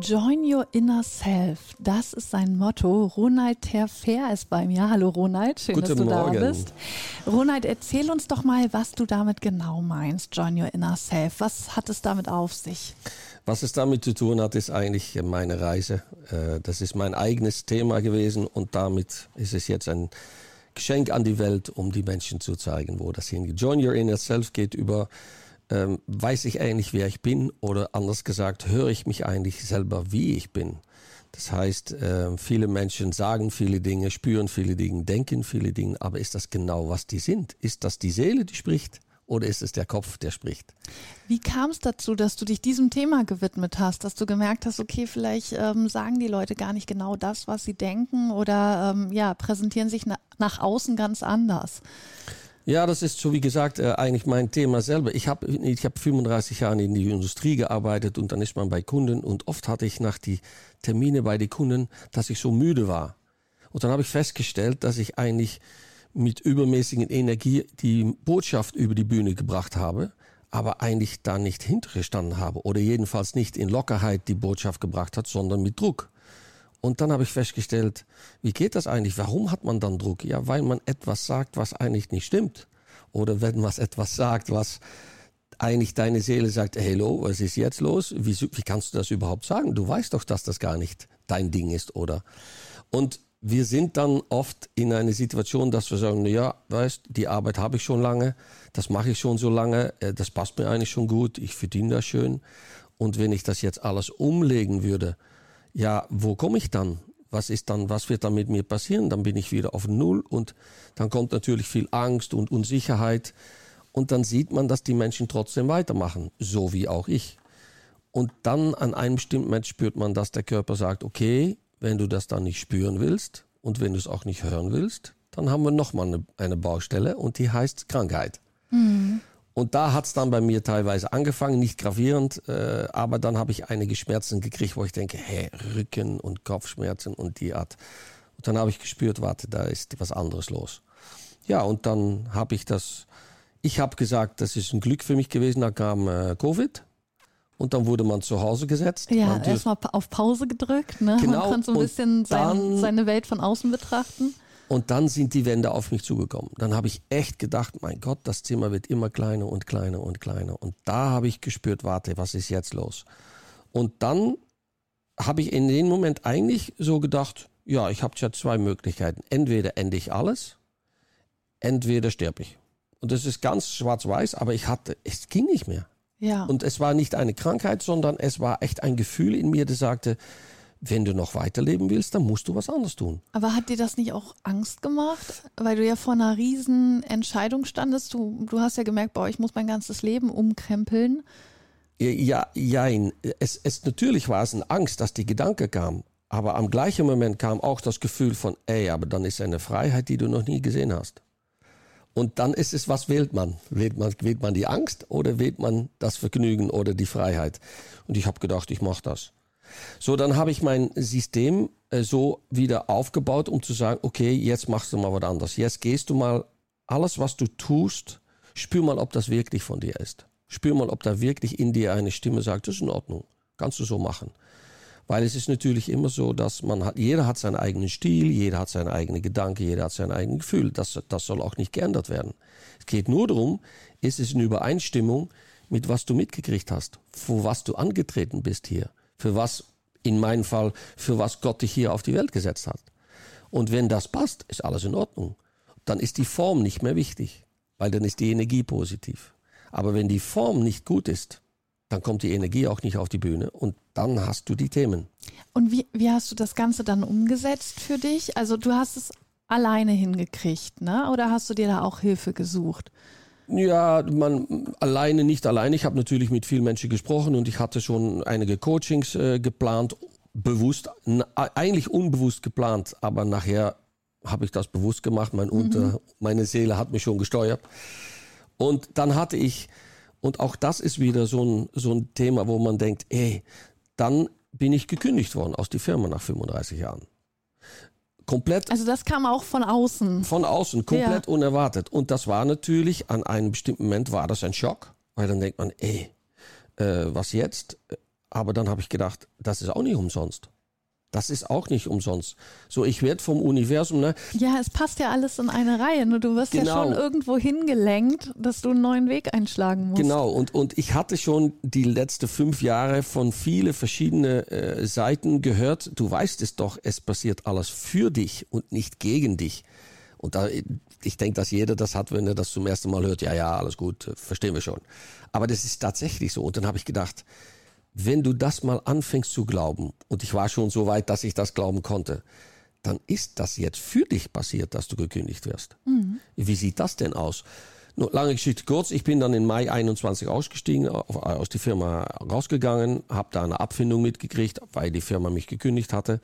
Join your inner self. Das ist sein Motto. Ronald Terfer ist bei mir. Hallo Ronald, schön, Guten dass du Morgen. da bist. Ronald, erzähl uns doch mal, was du damit genau meinst. Join your inner self. Was hat es damit auf sich? Was es damit zu tun hat, ist eigentlich meine Reise. Äh, Das ist mein eigenes Thema gewesen und damit ist es jetzt ein Geschenk an die Welt, um die Menschen zu zeigen, wo das hingeht. Join Your Inner Self geht über, ähm, weiß ich eigentlich, wer ich bin oder anders gesagt, höre ich mich eigentlich selber, wie ich bin. Das heißt, äh, viele Menschen sagen viele Dinge, spüren viele Dinge, denken viele Dinge, aber ist das genau, was die sind? Ist das die Seele, die spricht? Oder ist es der Kopf, der spricht? Wie kam es dazu, dass du dich diesem Thema gewidmet hast, dass du gemerkt hast, okay, vielleicht ähm, sagen die Leute gar nicht genau das, was sie denken oder ähm, ja, präsentieren sich na nach außen ganz anders? Ja, das ist so wie gesagt äh, eigentlich mein Thema selber. Ich habe ich hab 35 Jahre in die Industrie gearbeitet und dann ist man bei Kunden und oft hatte ich nach die Termine bei den Kunden, dass ich so müde war. Und dann habe ich festgestellt, dass ich eigentlich mit übermäßigen Energie die Botschaft über die Bühne gebracht habe, aber eigentlich da nicht hintergestanden habe oder jedenfalls nicht in Lockerheit die Botschaft gebracht hat, sondern mit Druck. Und dann habe ich festgestellt, wie geht das eigentlich? Warum hat man dann Druck? Ja, weil man etwas sagt, was eigentlich nicht stimmt. Oder wenn man etwas sagt, was eigentlich deine Seele sagt, hello, was ist jetzt los? Wie, wie kannst du das überhaupt sagen? Du weißt doch, dass das gar nicht dein Ding ist, oder? Und wir sind dann oft in einer Situation, dass wir sagen, ja, weißt, die Arbeit habe ich schon lange, das mache ich schon so lange, äh, das passt mir eigentlich schon gut, ich verdiene das schön. Und wenn ich das jetzt alles umlegen würde, ja, wo komme ich dann? Was ist dann, was wird dann mit mir passieren? Dann bin ich wieder auf Null und dann kommt natürlich viel Angst und Unsicherheit. Und dann sieht man, dass die Menschen trotzdem weitermachen, so wie auch ich. Und dann an einem bestimmten Moment spürt man, dass der Körper sagt, okay, wenn du das dann nicht spüren willst und wenn du es auch nicht hören willst, dann haben wir nochmal eine, eine Baustelle und die heißt Krankheit. Mhm. Und da hat's dann bei mir teilweise angefangen, nicht gravierend, äh, aber dann habe ich einige Schmerzen gekriegt, wo ich denke, hä, Rücken und Kopfschmerzen und die Art. Und dann habe ich gespürt, warte, da ist was anderes los. Ja, und dann habe ich das, ich habe gesagt, das ist ein Glück für mich gewesen, da kam äh, Covid. Und dann wurde man zu Hause gesetzt. Ja, erstmal auf Pause gedrückt. Ne? Genau, Man konnte so ein bisschen sein, seine Welt von außen betrachten. Und dann sind die Wände auf mich zugekommen. Dann habe ich echt gedacht, mein Gott, das Zimmer wird immer kleiner und kleiner und kleiner. Und da habe ich gespürt, warte, was ist jetzt los? Und dann habe ich in dem Moment eigentlich so gedacht, ja, ich habe ja zwei Möglichkeiten. Entweder ende ich alles, entweder sterbe ich. Und das ist ganz schwarz-weiß, aber ich hatte, es ging nicht mehr. Ja. Und es war nicht eine Krankheit, sondern es war echt ein Gefühl in mir, das sagte, wenn du noch weiterleben willst, dann musst du was anderes tun. Aber hat dir das nicht auch Angst gemacht? Weil du ja vor einer riesen Entscheidung standest. Du, du hast ja gemerkt, boah, ich muss mein ganzes Leben umkrempeln. Ja, jein. Es, es, natürlich war es eine Angst, dass die Gedanke kam. Aber am gleichen Moment kam auch das Gefühl von, ey, aber dann ist eine Freiheit, die du noch nie gesehen hast. Und dann ist es, was wählt man? Wählt man, wählt man die Angst oder wählt man das Vergnügen oder die Freiheit? Und ich habe gedacht, ich mache das. So, dann habe ich mein System äh, so wieder aufgebaut, um zu sagen, okay, jetzt machst du mal was anderes. Jetzt gehst du mal, alles, was du tust, spür mal, ob das wirklich von dir ist. Spür mal, ob da wirklich in dir eine Stimme sagt, das ist in Ordnung, kannst du so machen. Weil es ist natürlich immer so, dass man hat, jeder hat seinen eigenen Stil, jeder hat seine eigene Gedanke, jeder hat sein eigenes Gefühl. Das, das soll auch nicht geändert werden. Es geht nur darum, ist es in Übereinstimmung mit was du mitgekriegt hast, für was du angetreten bist hier, für was, in meinem Fall, für was Gott dich hier auf die Welt gesetzt hat. Und wenn das passt, ist alles in Ordnung. Dann ist die Form nicht mehr wichtig, weil dann ist die Energie positiv. Aber wenn die Form nicht gut ist, dann kommt die Energie auch nicht auf die Bühne und dann hast du die Themen. Und wie, wie hast du das Ganze dann umgesetzt für dich? Also du hast es alleine hingekriegt, ne? Oder hast du dir da auch Hilfe gesucht? Ja, man alleine nicht alleine. Ich habe natürlich mit vielen Menschen gesprochen und ich hatte schon einige Coachings äh, geplant, bewusst, eigentlich unbewusst geplant, aber nachher habe ich das bewusst gemacht. Mein Unter, meine Seele hat mich schon gesteuert. Und dann hatte ich, und auch das ist wieder so ein, so ein Thema, wo man denkt, ey, dann bin ich gekündigt worden aus der Firma nach 35 Jahren. Komplett Also das kam auch von außen. von außen, komplett unerwartet. Und das war natürlich, an einem bestimmten Moment war das ein Schock, weil dann denkt man, ey, äh, was jetzt? Aber dann habe ich gedacht, das ist auch nicht umsonst. Das ist auch nicht umsonst. So, ich werde vom Universum, ne, Ja, es passt ja alles in eine Reihe. Nur du wirst ja Genau. schon irgendwo hingelenkt, dass du einen neuen Weg einschlagen musst. Genau, und, und ich hatte schon die letzten fünf Jahre von viele verschiedene äh, Seiten gehört. Du weißt es doch, es passiert alles für dich und nicht gegen dich. Und da, ich denke, dass jeder das hat, wenn er das zum ersten Mal hört. Ja, ja, alles gut, verstehen wir schon. Aber das ist tatsächlich so. Und dann habe ich gedacht, wenn du das mal anfängst zu glauben, und ich war schon so weit, dass ich das glauben konnte, dann ist das jetzt für dich passiert, dass du gekündigt wirst. Wie sieht das denn aus? Nur lange Geschichte kurz, ich bin dann im Mai 21 ausgestiegen, aus der Firma rausgegangen, habe da eine Abfindung mitgekriegt, weil die Firma mich gekündigt hatte.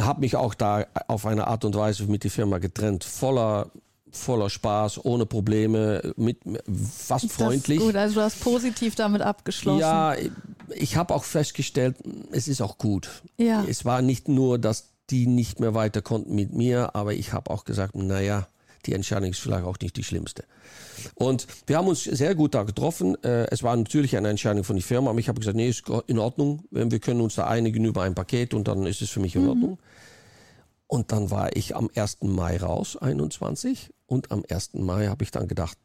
Habe mich auch da auf eine Art und Weise mit der Firma getrennt, voller, voller Spaß, ohne Probleme, mit, fast Das ist freundlich. gut, also du hast positiv damit abgeschlossen. Ja, ich habe auch festgestellt, es ist auch gut. Ja. Es war nicht nur, dass die nicht mehr weiter konnten mit mir, aber ich habe auch gesagt, naja, die Entscheidung ist vielleicht auch nicht die schlimmste. Und wir haben uns sehr gut da getroffen. Äh, Es war natürlich eine Entscheidung von der Firma, aber ich habe gesagt, nee, ist in Ordnung. Wir können uns da einigen über ein Paket und dann ist es für mich in Ordnung. Und dann war ich am 1. Mai raus, 21. Und am 1. Mai habe ich dann gedacht,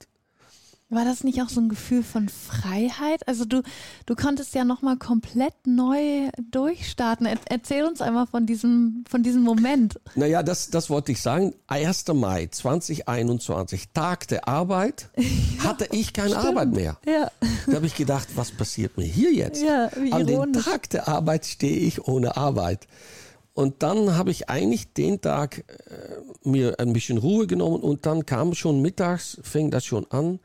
War das nicht auch so ein Gefühl von Freiheit? Also du, du konntest ja nochmal komplett neu durchstarten. Er, erzähl uns einmal von diesem, von diesem Moment. Naja, das, das wollte ich sagen. 1. Mai 2021, Tag der Arbeit, hatte ich keine Arbeit mehr. Ja. Da habe ich gedacht, was passiert mir hier jetzt? Ja, An ironisch. Tag der Arbeit stehe ich ohne Arbeit. Und dann habe ich eigentlich den Tag äh, mir ein bisschen Ruhe genommen und dann kam schon mittags, fing das schon an.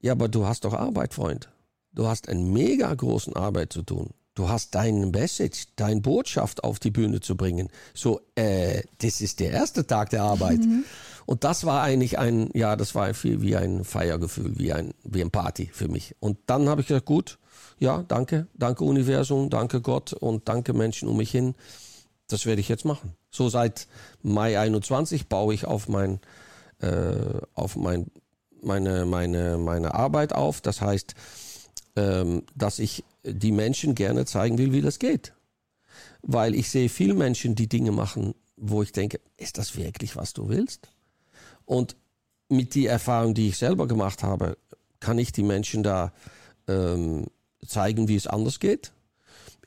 Ja, aber du hast doch Arbeit, Freund. Du hast eine mega großen Arbeit zu tun. Du hast deinen Message, deine Botschaft auf die Bühne zu bringen. So, äh, das ist der erste Tag der Arbeit. Und das war eigentlich ein, ja, das war viel wie ein Feiergefühl, wie ein, wie ein Party für mich. Und dann habe ich gesagt, gut, ja, danke, danke Universum, danke Gott und danke Menschen um mich hin. Das werde ich jetzt machen. So seit Mai 21 baue ich auf mein, äh, auf mein, meine, meine, meine Arbeit auf. Das heißt, ähm, dass ich die Menschen gerne zeigen will, wie das geht. Weil ich sehe viele Menschen, die Dinge machen, wo ich denke, ist das wirklich, was du willst? Und mit die Erfahrung, die ich selber gemacht habe, kann ich die Menschen da ähm, zeigen, wie es anders geht.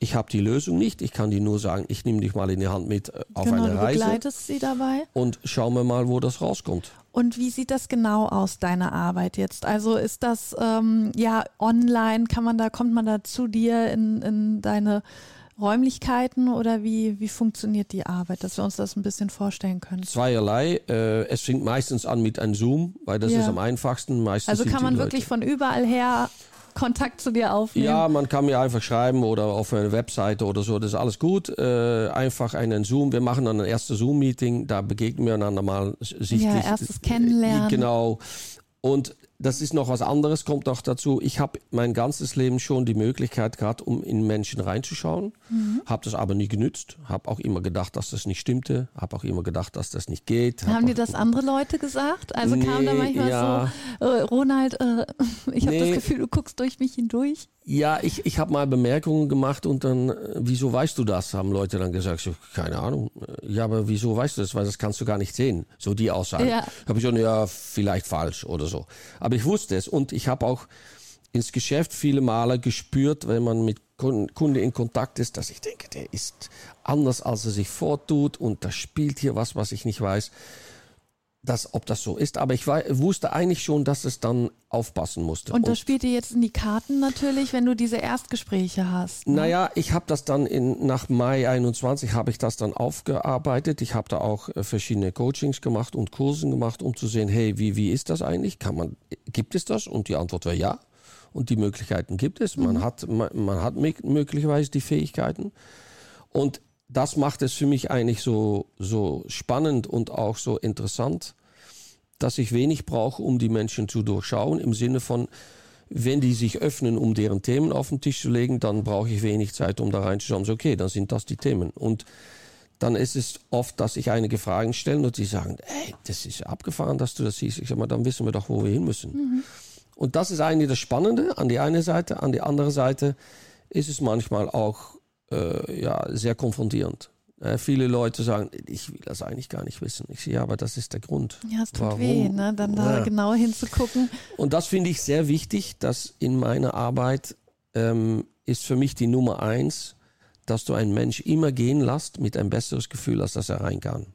Ich habe die Lösung nicht. Ich kann die nur sagen, ich nehme dich mal in die Hand mit äh, auf genau, eine du Reise begleitest sie dabei. und schauen wir mal, wo das rauskommt. Und wie sieht das genau aus, deine Arbeit jetzt? Also ist das ähm, ja online, kann man da, kommt man da zu dir in, in deine Räumlichkeiten oder wie, wie funktioniert die Arbeit, dass wir uns das ein bisschen vorstellen können? Zweierlei. Äh, es fängt meistens an mit einem Zoom, weil das Ja. ist am einfachsten. Meistens Also kann man wirklich von überall her Kontakt zu dir aufnehmen? Ja, man kann mir einfach schreiben oder auf eine Webseite oder so, das ist alles gut. Äh, einfach einen Zoom. Wir machen dann ein erstes Zoom-Meeting, da begegnen wir einander mal sichtlich. Ja, erstes Kennenlernen. Genau. Und das ist noch was anderes, kommt noch dazu. Ich habe mein ganzes Leben schon die Möglichkeit gehabt, um in Menschen reinzuschauen. Mhm. Habe das aber nie genützt. Habe auch immer gedacht, dass das nicht stimmte. Habe auch immer gedacht, dass das nicht geht. Hab Haben dir auch- das andere Leute gesagt? Also kam da Nee, manchmal ja. so, äh, Ronald, äh, ich habe Nee. das Gefühl, du guckst durch mich hindurch. Ja, ich, ich habe mal Bemerkungen gemacht und dann, äh, wieso weißt du das? Haben Leute dann gesagt, so, keine Ahnung. Äh, Ja, aber wieso weißt du das? Weil das kannst du gar nicht sehen. So die Aussage. Ja. Habe ich schon, ja, vielleicht falsch oder so. Aber ich wusste es und ich habe auch ins Geschäft viele Male gespürt, wenn man mit Kun- Kunde in Kontakt ist, dass ich denke, der ist anders, als er sich vortut und da spielt hier was, was ich nicht weiß. Das, ob das so ist, aber ich war, wusste eigentlich schon, dass es dann aufpassen musste. Und das spielt dir jetzt in die Karten natürlich, wenn du diese Erstgespräche hast. ne? Naja, ich habe das dann in, nach Mai 21 habe ich das dann aufgearbeitet. Ich habe da auch äh, verschiedene Coachings gemacht und Kursen gemacht, um zu sehen, hey, wie, wie ist das eigentlich? Kann man, gibt es das? Und die Antwort war ja. Und die Möglichkeiten gibt es. Man hat, man, man hat mö- möglicherweise die Fähigkeiten. Und das macht es für mich eigentlich so, so spannend und auch so interessant, dass ich wenig brauche, um die Menschen zu durchschauen, im Sinne von, wenn die sich öffnen, um deren Themen auf den Tisch zu legen, dann brauche ich wenig Zeit, um da reinzuschauen. So, okay, dann sind das die Themen. Und dann ist es oft, dass ich einige Fragen stelle und die sagen, ey, das ist abgefahren, dass du das siehst. Ich sage mal, dann wissen wir doch, wo wir hin müssen. Mhm. Und das ist eigentlich das Spannende an die eine Seite. An die andere Seite ist es manchmal auch äh, ja, sehr konfrontierend. Äh, viele Leute sagen, ich will das eigentlich gar nicht wissen. Ich sehe, ja, aber das ist der Grund. Ja, es tut Warum? weh, ne? dann da ja. genau hinzugucken. Und das finde ich sehr wichtig, dass in meiner Arbeit ähm, ist für mich die Nummer eins, dass du einen Mensch immer gehen lässt mit ein besseres Gefühl, als dass er rein kann.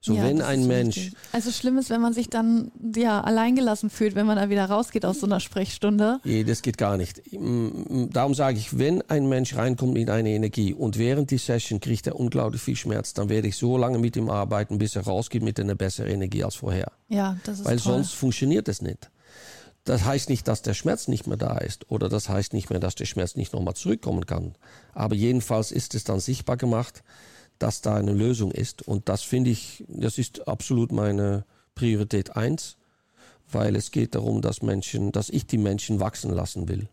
So, ja, wenn ein Mensch. Richtig. Also schlimm ist, wenn man sich dann ja alleingelassen fühlt, wenn man da wieder rausgeht aus so einer Sprechstunde. Nee, das geht gar nicht. Darum sage ich, wenn ein Mensch reinkommt mit einer Energie und während die Session kriegt er unglaublich viel Schmerz, dann werde ich so lange mit ihm arbeiten, bis er rausgeht mit einer besseren Energie als vorher. Ja, das ist Weil toll. sonst funktioniert es nicht. Das heißt nicht, dass der Schmerz nicht mehr da ist oder das heißt nicht mehr, dass der Schmerz nicht nochmal zurückkommen kann. Aber jedenfalls ist es dann sichtbar gemacht, dass da eine Lösung ist. Und das finde ich, das ist absolut meine Priorität eins, weil es geht darum, dass Menschen, dass ich die Menschen wachsen lassen will.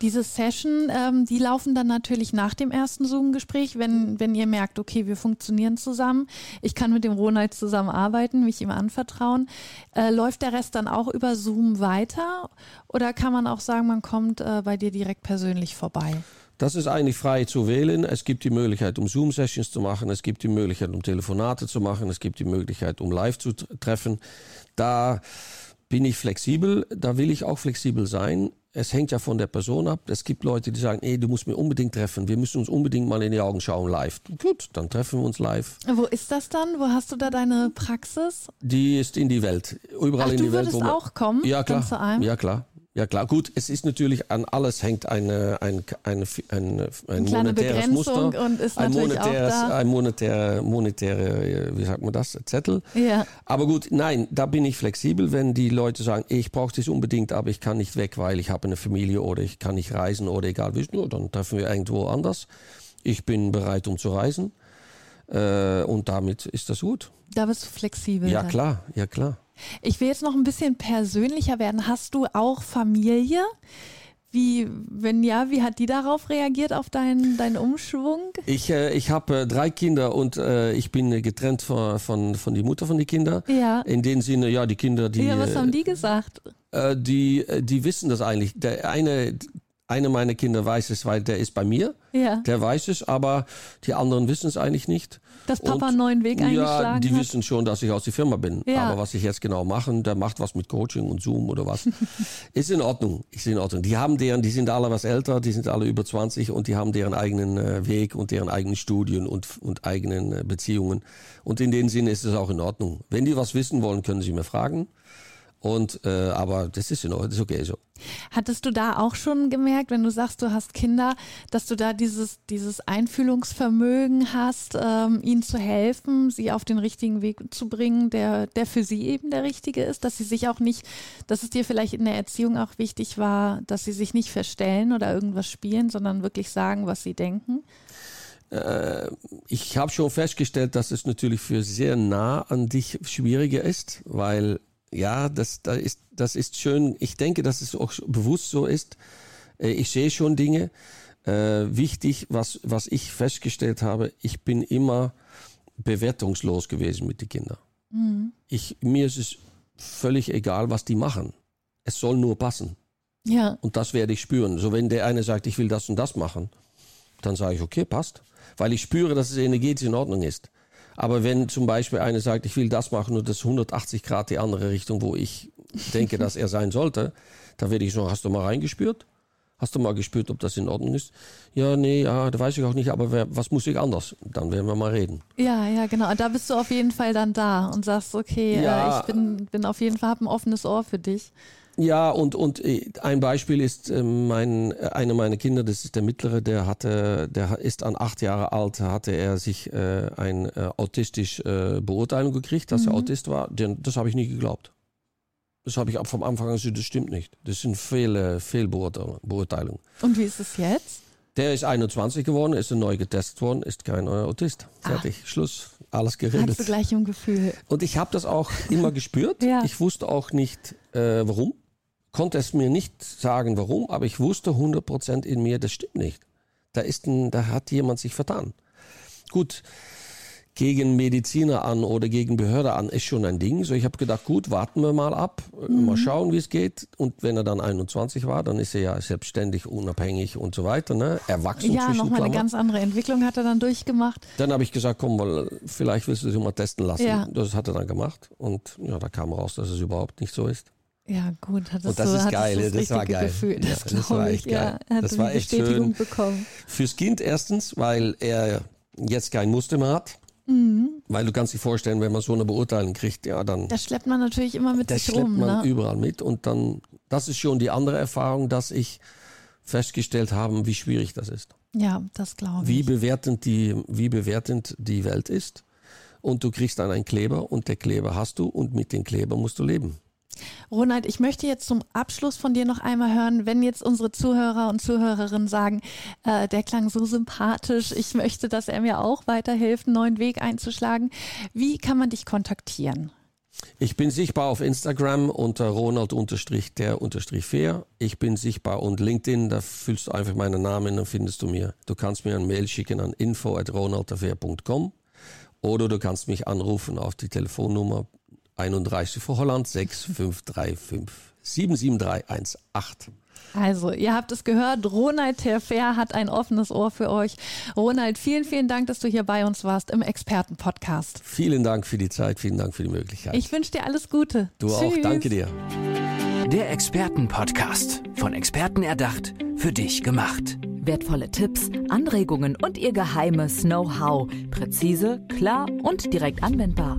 Diese Session, ähm, die laufen dann natürlich nach dem ersten Zoom-Gespräch, wenn, wenn ihr merkt, okay, wir funktionieren zusammen, ich kann mit dem Ronald zusammenarbeiten, mich ihm anvertrauen. Äh, läuft der Rest dann auch über Zoom weiter oder kann man auch sagen, man kommt äh, bei dir direkt persönlich vorbei? Das ist eigentlich frei zu wählen. Es gibt die Möglichkeit, um Zoom-Sessions zu machen. Es gibt die Möglichkeit, um Telefonate zu machen. Es gibt die Möglichkeit, um live zu treffen. Da bin ich flexibel. Da will ich auch flexibel sein. Es hängt ja von der Person ab. Es gibt Leute, die sagen, ey, du musst mir unbedingt treffen. Wir müssen uns unbedingt mal in die Augen schauen live. Gut, dann treffen wir uns live. Wo ist das dann? Wo hast du da deine Praxis? Die ist in die Welt. Überall Ach, in die Welt. Du würdest auch kommen? Ja, klar. Ja, klar. Ja klar, gut, es ist natürlich an alles hängt eine, ein, eine, ein, ein, ein monetäres Muster, und ist ein monetäres, ein monetär, monetäre, wie sagt man das, Zettel. Ja. Aber gut, nein, da bin ich flexibel, wenn die Leute sagen, ich brauche das unbedingt, aber ich kann nicht weg, weil ich habe eine Familie oder ich kann nicht reisen oder egal wie, nur, dann treffen wir irgendwo anders. Ich bin bereit, um zu reisen äh, und damit ist das gut. Da bist du flexibel. Ja dann. klar, ja klar. Ich will jetzt noch ein bisschen persönlicher werden. Hast du auch Familie? Wie, wenn ja, wie hat die darauf reagiert, auf deinen, deinen Umschwung? Ich, äh, ich habe äh, drei Kinder und äh, ich bin getrennt von, von, von die Mutter von den Kindern. Ja. In dem Sinne, ja, die Kinder, die. Ja, was haben die gesagt? Äh, die, äh, die wissen das eigentlich. Der eine, einer meiner Kinder weiß es, weil der ist bei mir. Ja. Der weiß es, aber die anderen wissen es eigentlich nicht. Dass Papa einen neuen Weg eingeschlagen Ja, die hat? wissen schon, dass ich aus der Firma bin. Ja. Aber was ich jetzt genau mache, der macht was mit Coaching und Zoom oder was. ist in Ordnung. Ist in Ordnung. Die haben deren, die sind alle was älter, die sind alle über 20 und die haben deren eigenen äh, Weg und deren eigenen Studien und, und eigenen äh, Beziehungen. Und in dem Sinne ist es auch in Ordnung. Wenn die was wissen wollen, können sie mir fragen. Und äh, aber das ist das ist okay so. Hattest du da auch schon gemerkt, wenn du sagst, du hast Kinder, dass du da dieses, dieses Einfühlungsvermögen hast, ähm, ihnen zu helfen, sie auf den richtigen Weg zu bringen, der, der für sie eben der richtige ist, dass sie sich auch nicht, dass es dir vielleicht in der Erziehung auch wichtig war, dass sie sich nicht verstellen oder irgendwas spielen, sondern wirklich sagen, was sie denken? Äh, ich habe schon festgestellt, dass es natürlich für sehr nah an dich schwieriger ist, weil ja, das, das, ist, das ist schön. Ich denke, dass es auch bewusst so ist. Äh, ich sehe schon Dinge. Äh, wichtig, was, was ich festgestellt habe, ich bin immer bewertungslos gewesen mit den Kindern. Mhm. Ich, mir ist es völlig egal, was die machen. Es soll nur passen. Ja. Und das werde ich spüren. So, wenn der eine sagt, ich will das und das machen, dann sage ich, okay, passt. Weil ich spüre, dass es energetisch in Ordnung ist. Aber wenn zum Beispiel einer sagt, ich will das machen und das 180 Grad die andere Richtung, wo ich denke, dass er sein sollte, dann werde ich so, hast du mal reingespürt? Hast du mal gespürt, ob das in Ordnung ist? Ja, nee, ja, da weiß ich auch nicht, aber wer, was muss ich anders? Dann werden wir mal reden. Ja, ja, genau. Und da bist du auf jeden Fall dann da und sagst, okay, Ja. äh, ich bin, bin auf jeden Fall, habe ein offenes Ohr für dich. Ja, und, und äh, ein Beispiel ist äh, mein, äh, einer meiner Kinder, das ist der mittlere, der hatte, der ist an acht Jahre alt, hatte er sich äh, ein äh, autistisch äh, Beurteilung gekriegt, dass er Autist war. Den, das habe ich nie geglaubt. Das habe ich ab vom Anfang an gesagt, das stimmt nicht. Das sind Fehl, Fehlbeurteilungen. Und wie ist es jetzt? Der ist 21 geworden, ist neu getestet worden, ist kein neuer Autist. Fertig, ah. Schluss, alles geredet. Hast du gleich im Gefühl. Und ich habe das auch immer gespürt. ja. Ich wusste auch nicht, äh, warum. Konnte es mir nicht sagen, warum, aber ich wusste 100% in mir, das stimmt nicht. Da, ist ein, da hat jemand sich vertan. Gut, gegen Mediziner an oder gegen Behörde an ist schon ein Ding. So, ich habe gedacht, gut, warten wir mal ab, mhm. mal schauen, wie es geht. Und wenn er dann 21 war, dann ist er ja selbstständig, unabhängig und so weiter, ne? Erwachsen. Ja, nochmal eine ganz andere Entwicklung hat er dann durchgemacht. Dann habe ich gesagt, komm, mal, vielleicht willst du dich mal testen lassen. Ja. Das hat er dann gemacht. Und ja, da kam raus, dass es überhaupt nicht so ist. Ja, gut, hattest und das du, ist geil, das, das war geil. Gefühl, das, ja, das war echt geil. Ja, das war echt schön. Bekommen. Fürs Kind erstens, weil er jetzt kein Muster mehr hat. Mhm. Weil du kannst dir vorstellen, wenn man so eine Beurteilung kriegt, ja, dann. Das schleppt man natürlich immer mit sich rum. Das schleppt man ne? überall mit. Und dann, das ist schon die andere Erfahrung, dass ich festgestellt habe, wie schwierig das ist. Ja, das glaube ich. Wie bewertend die, wie bewertend die Welt ist. Und du kriegst dann einen Kleber und der Kleber hast du und mit dem Kleber musst du leben. Ronald, ich möchte jetzt zum Abschluss von dir noch einmal hören, wenn jetzt unsere Zuhörer und Zuhörerinnen sagen, äh, der klang so sympathisch, ich möchte, dass er mir auch weiterhilft, einen neuen Weg einzuschlagen. Wie kann man dich kontaktieren? Ich bin sichtbar auf Instagram unter Ronald-der-fair. Ich bin sichtbar und LinkedIn, da füllst du einfach meinen Namen, dann findest du mir. Du kannst mir ein Mail schicken an info.ronaldderfair.com oder du kannst mich anrufen auf die Telefonnummer 31 für Holland 6535 77318. Also, ihr habt es gehört, Ronald Terfer hat ein offenes Ohr für euch. Ronald, vielen, vielen Dank, dass du hier bei uns warst im Expertenpodcast. Vielen Dank für die Zeit, vielen Dank für die Möglichkeit. Ich wünsche dir alles Gute. Du Tschüss. auch, danke dir. Der Expertenpodcast, von Experten erdacht, für dich gemacht. Wertvolle Tipps, Anregungen und ihr geheimes Know-how. Präzise, klar und direkt anwendbar.